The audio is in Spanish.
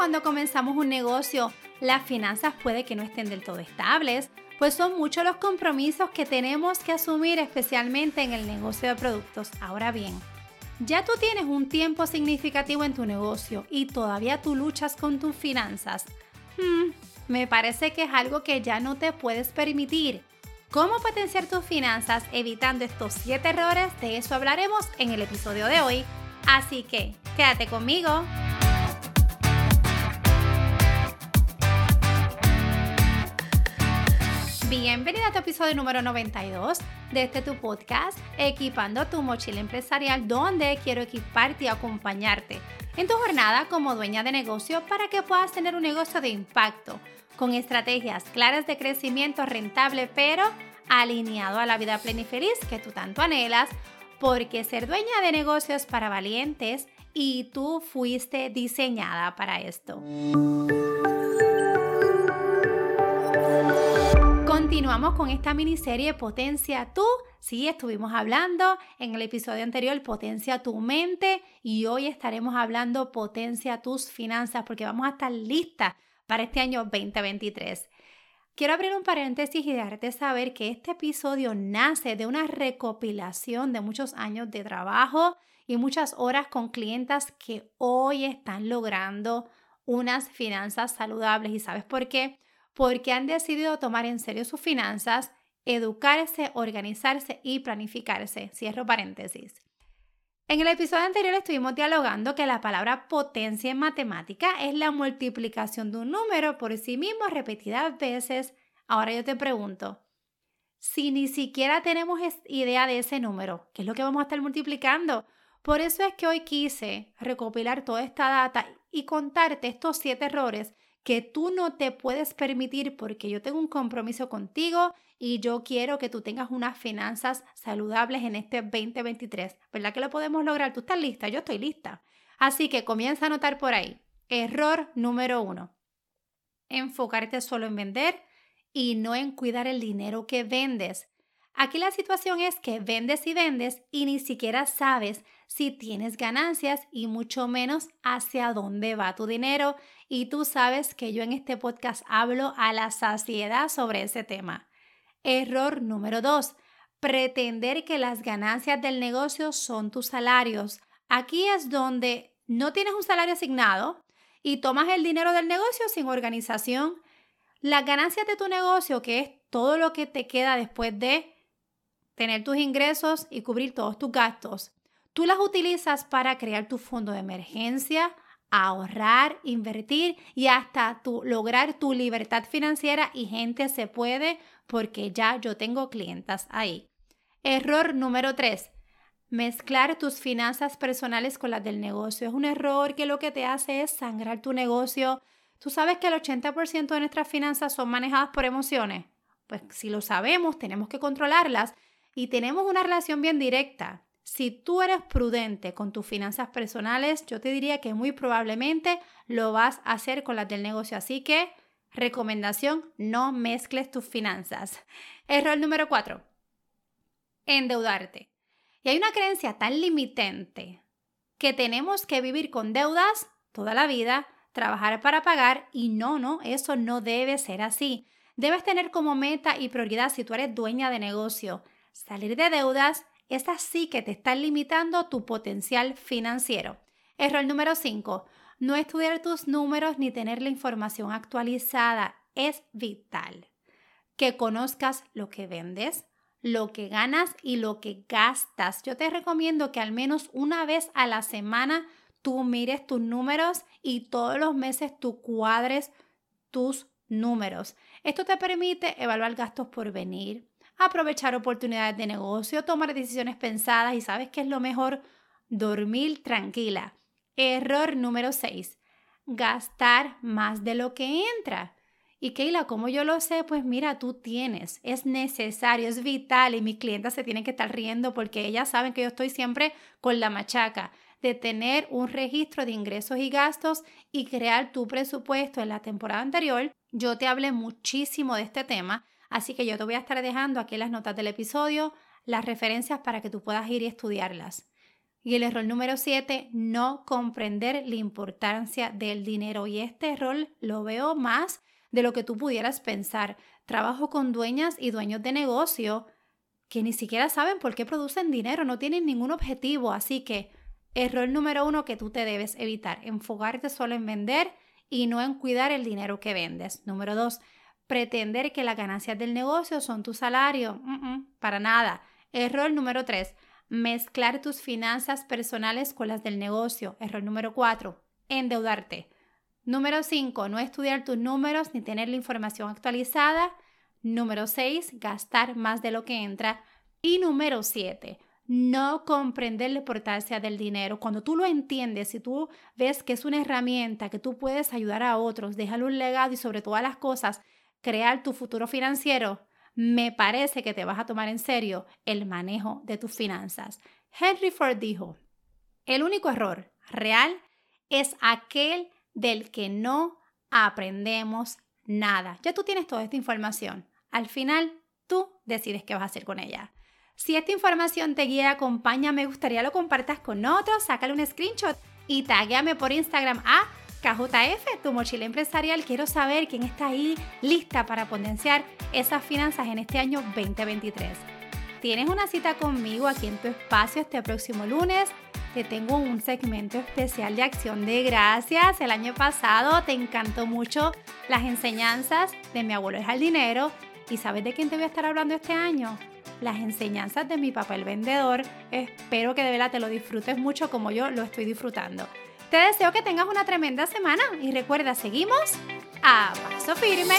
cuando comenzamos un negocio las finanzas puede que no estén del todo estables, pues son muchos los compromisos que tenemos que asumir especialmente en el negocio de productos. Ahora bien, ya tú tienes un tiempo significativo en tu negocio y todavía tú luchas con tus finanzas. Hmm, me parece que es algo que ya no te puedes permitir. ¿Cómo potenciar tus finanzas evitando estos 7 errores? De eso hablaremos en el episodio de hoy. Así que quédate conmigo. Bienvenida a tu episodio número 92 de este tu podcast, Equipando tu mochila empresarial, donde quiero equiparte y acompañarte en tu jornada como dueña de negocio para que puedas tener un negocio de impacto, con estrategias claras de crecimiento rentable, pero alineado a la vida plena feliz que tú tanto anhelas, porque ser dueña de negocio es para valientes y tú fuiste diseñada para esto. Continuamos con esta miniserie Potencia tú. Sí, estuvimos hablando en el episodio anterior Potencia tu mente y hoy estaremos hablando Potencia tus finanzas porque vamos a estar listas para este año 2023. Quiero abrir un paréntesis y dejarte saber que este episodio nace de una recopilación de muchos años de trabajo y muchas horas con clientas que hoy están logrando unas finanzas saludables. ¿Y sabes por qué? Porque han decidido tomar en serio sus finanzas, educarse, organizarse y planificarse. Cierro paréntesis. En el episodio anterior estuvimos dialogando que la palabra potencia en matemática es la multiplicación de un número por sí mismo repetidas veces. Ahora yo te pregunto, si ni siquiera tenemos idea de ese número, ¿qué es lo que vamos a estar multiplicando? Por eso es que hoy quise recopilar toda esta data y contarte estos siete errores que tú no te puedes permitir porque yo tengo un compromiso contigo y yo quiero que tú tengas unas finanzas saludables en este 2023. ¿Verdad que lo podemos lograr? ¿Tú estás lista? Yo estoy lista. Así que comienza a anotar por ahí. Error número uno. Enfocarte solo en vender y no en cuidar el dinero que vendes. Aquí la situación es que vendes y vendes y ni siquiera sabes si tienes ganancias y mucho menos hacia dónde va tu dinero. Y tú sabes que yo en este podcast hablo a la saciedad sobre ese tema. Error número dos, pretender que las ganancias del negocio son tus salarios. Aquí es donde no tienes un salario asignado y tomas el dinero del negocio sin organización. Las ganancias de tu negocio, que es todo lo que te queda después de tener tus ingresos y cubrir todos tus gastos. Tú las utilizas para crear tu fondo de emergencia, ahorrar, invertir y hasta tu, lograr tu libertad financiera y gente se puede porque ya yo tengo clientas ahí. Error número 3. Mezclar tus finanzas personales con las del negocio. Es un error que lo que te hace es sangrar tu negocio. Tú sabes que el 80% de nuestras finanzas son manejadas por emociones. Pues si lo sabemos, tenemos que controlarlas y tenemos una relación bien directa. Si tú eres prudente con tus finanzas personales, yo te diría que muy probablemente lo vas a hacer con las del negocio. Así que, recomendación, no mezcles tus finanzas. Error número 4. Endeudarte. Y hay una creencia tan limitante que tenemos que vivir con deudas toda la vida, trabajar para pagar y no, no, eso no debe ser así. Debes tener como meta y prioridad si tú eres dueña de negocio Salir de deudas es así que te están limitando tu potencial financiero. Error número 5. No estudiar tus números ni tener la información actualizada es vital. Que conozcas lo que vendes, lo que ganas y lo que gastas. Yo te recomiendo que al menos una vez a la semana tú mires tus números y todos los meses tú cuadres tus números. Esto te permite evaluar gastos por venir, aprovechar oportunidades de negocio, tomar decisiones pensadas y sabes qué es lo mejor, dormir tranquila. Error número 6, gastar más de lo que entra. Y Keila, ¿cómo yo lo sé? Pues mira, tú tienes, es necesario, es vital y mis clientes se tienen que estar riendo porque ellas saben que yo estoy siempre con la machaca de tener un registro de ingresos y gastos y crear tu presupuesto. En la temporada anterior yo te hablé muchísimo de este tema, Así que yo te voy a estar dejando aquí las notas del episodio las referencias para que tú puedas ir y estudiarlas. Y el error número 7, no comprender la importancia del dinero. Y este error lo veo más de lo que tú pudieras pensar. Trabajo con dueñas y dueños de negocio que ni siquiera saben por qué producen dinero, no tienen ningún objetivo. Así que error número uno que tú te debes evitar, enfocarte solo en vender y no en cuidar el dinero que vendes. Número dos, pretender que las ganancias del negocio son tu salario. para nada. Error número tres, mezclar tus finanzas personales con las del negocio. Error número cuatro, endeudarte. Número cinco, no estudiar tus números ni tener la información actualizada. Número 6, gastar más de lo que entra. Y número 7, no comprender la importancia del dinero. Cuando tú lo entiendes, si tú ves que es una herramienta que tú puedes ayudar a otros, dejar un legado y sobre todas las cosas, crear tu futuro financiero, me parece que te vas a tomar en serio el manejo de tus finanzas. Henry Ford dijo, el único error real es aquel del que no aprendemos nada. Ya tú tienes toda esta información. Al final, tú decides qué vas a hacer con ella. Si esta información te guía, acompaña, me gustaría lo compartas con otros, sácale un screenshot y taguéame por Instagram a KJF, tu mochila empresarial. Quiero saber quién está ahí lista para potenciar esas finanzas en este año 2023. Tienes una cita conmigo aquí en tu espacio este próximo lunes. Te tengo un segmento especial de acción de gracias. El año pasado te encantó mucho las enseñanzas de mi abuelo el jardinero ¿Y sabes de quién te voy a estar hablando este año? Las enseñanzas de mi papel vendedor. Espero que de verdad te lo disfrutes mucho como yo lo estoy disfrutando. Te deseo que tengas una tremenda semana y recuerda, seguimos a paso firme.